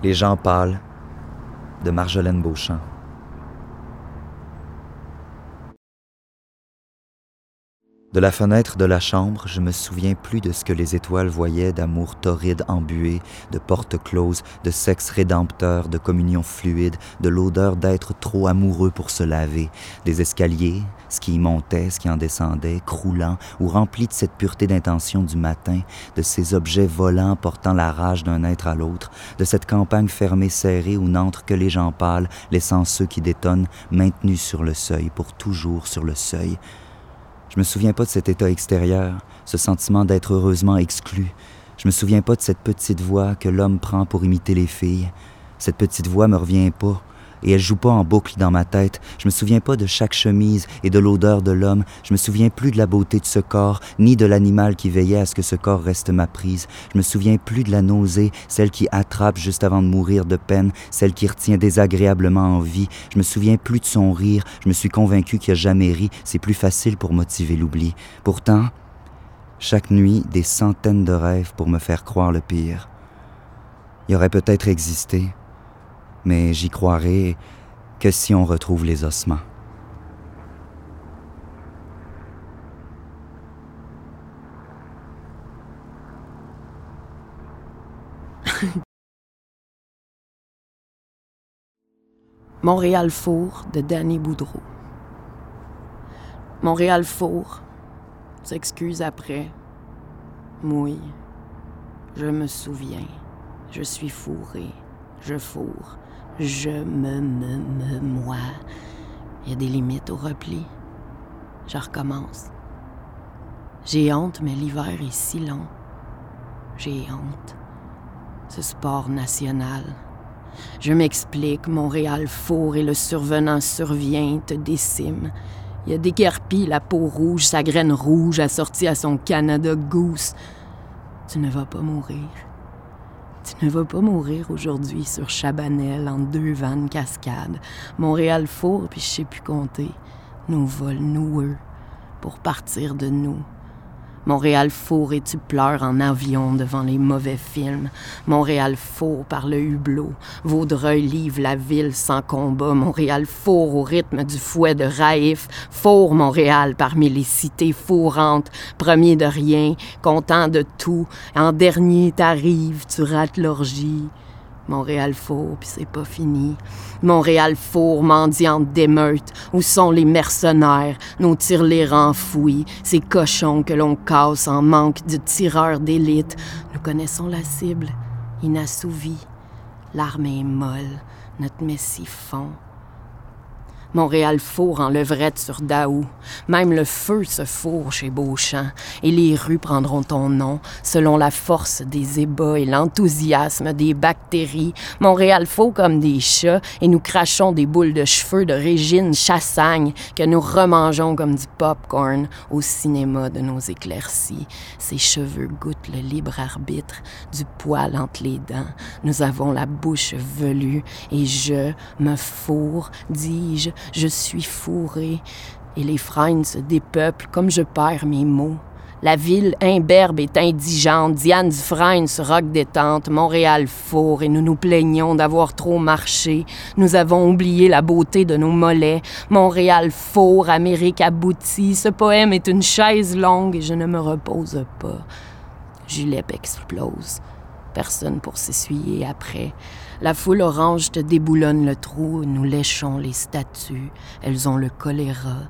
Les gens pâles de Marjolaine Beauchamp. De la fenêtre de la chambre, je me souviens plus de ce que les étoiles voyaient d'amour torride embué, de portes closes, de sexe rédempteur, de communion fluide, de l'odeur d'être trop amoureux pour se laver, des escaliers, ce qui y montait, ce qui en descendait, croulant ou rempli de cette pureté d'intention du matin, de ces objets volants portant la rage d'un être à l'autre, de cette campagne fermée serrée où n'entrent que les gens pâles, laissant ceux qui détonnent maintenus sur le seuil, pour toujours sur le seuil, je me souviens pas de cet état extérieur, ce sentiment d'être heureusement exclu. Je me souviens pas de cette petite voix que l'homme prend pour imiter les filles. Cette petite voix me revient pas et elle joue pas en boucle dans ma tête. Je me souviens pas de chaque chemise et de l'odeur de l'homme. Je me souviens plus de la beauté de ce corps, ni de l'animal qui veillait à ce que ce corps reste ma prise. Je me souviens plus de la nausée, celle qui attrape juste avant de mourir de peine, celle qui retient désagréablement en vie. Je me souviens plus de son rire. Je me suis convaincu qu'il a jamais ri. C'est plus facile pour motiver l'oubli. Pourtant, chaque nuit, des centaines de rêves pour me faire croire le pire. Il aurait peut-être existé, mais j'y croirai que si on retrouve les ossements. Montréal Four de Danny Boudreau. Montréal Four s'excuse après. Mouille. Je me souviens. Je suis fourré. Je fourre. Je me, me, me, moi. Il y a des limites au repli. Je recommence. J'ai honte, mais l'hiver est si long. J'ai honte. Ce sport national. Je m'explique, Montréal fourre et le survenant survient, te décime. Il a déguerpi la peau rouge, sa graine rouge assortie à son Canada Goose. Tu ne vas pas mourir. Tu ne vas pas mourir aujourd'hui sur Chabanel en deux vannes cascades. Montréal four, puis je sais plus compter. Nous vol noueux pour partir de nous. Montréal four et tu pleures en avion devant les mauvais films. Montréal four par le hublot. Vaudreuil livre la ville sans combat. Montréal four au rythme du fouet de Raïf. Four Montréal parmi les cités fourrantes. Premier de rien, content de tout. En dernier, t'arrives, tu rates l'orgie. Montréal four, puis c'est pas fini. Montréal four, mendiante d'émeute. Où sont les mercenaires, nos tirelires enfouis, ces cochons que l'on casse en manque de tireurs d'élite? Nous connaissons la cible, inassouvie. L'armée est molle, notre messie fond. Montréal fourre en levrette sur Daou. Même le feu se fourre chez Beauchamp, et les rues prendront ton nom selon la force des ébats et l'enthousiasme des bactéries. Montréal faux comme des chats, et nous crachons des boules de cheveux de Régine Chassagne que nous remangeons comme du popcorn au cinéma de nos éclaircies. Ses cheveux goûtent le libre arbitre du poil entre les dents. Nous avons la bouche velue, et je me fourre, dis-je, je suis fourré, et les freins se dépeuplent comme je perds mes mots. La ville imberbe est indigente, Diane Dufresne se roque détente, Montréal fourre et nous nous plaignons d'avoir trop marché. Nous avons oublié la beauté de nos mollets. Montréal fourre, Amérique aboutie. Ce poème est une chaise longue et je ne me repose pas. Julep explose. Personne pour s'essuyer après. La foule orange te déboulonne le trou, nous léchons les statues, elles ont le choléra.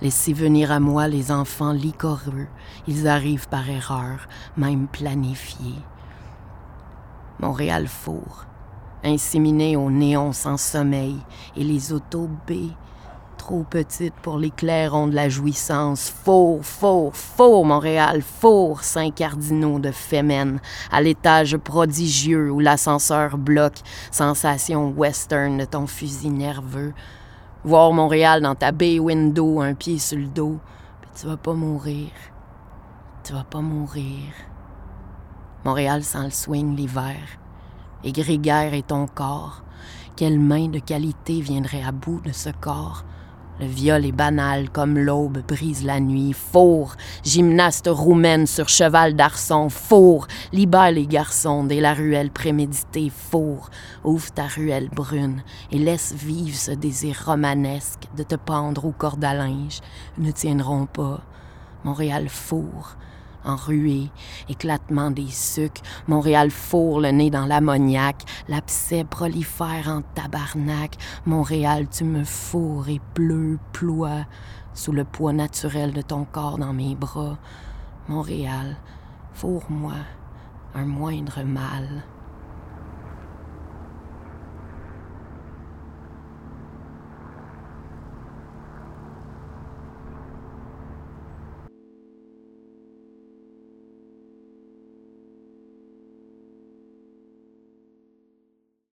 Laissez venir à moi les enfants licoreux, ils arrivent par erreur, même planifiés. Montréal four, inséminé au néon sans sommeil, et les autos trop petite pour les clairons de la jouissance. Faux, faux, faux, Montréal, faux, cinq cardinaux de Fémène, à l'étage prodigieux où l'ascenseur bloque, sensation western de ton fusil nerveux. Voir Montréal dans ta bay window, un pied sur le dos, puis tu vas pas mourir. Tu vas pas mourir. Montréal sans le swing l'hiver. Et grégaire est ton corps. Quelle main de qualité viendrait à bout de ce corps? Le viol est banal comme l'aube brise la nuit. Four, gymnaste roumaine sur cheval d'arçon. Four, libère les garçons dès la ruelle préméditée. Four, ouvre ta ruelle brune et laisse vivre ce désir romanesque de te pendre aux cordes à linge. Ne tiendront pas. Montréal four, ruée, éclatement des sucs, Montréal fourre le nez dans l'ammoniaque, l'abcès prolifère en tabarnak, Montréal tu me fourres et pleu, ploie, sous le poids naturel de ton corps dans mes bras, Montréal, fourre-moi un moindre mal.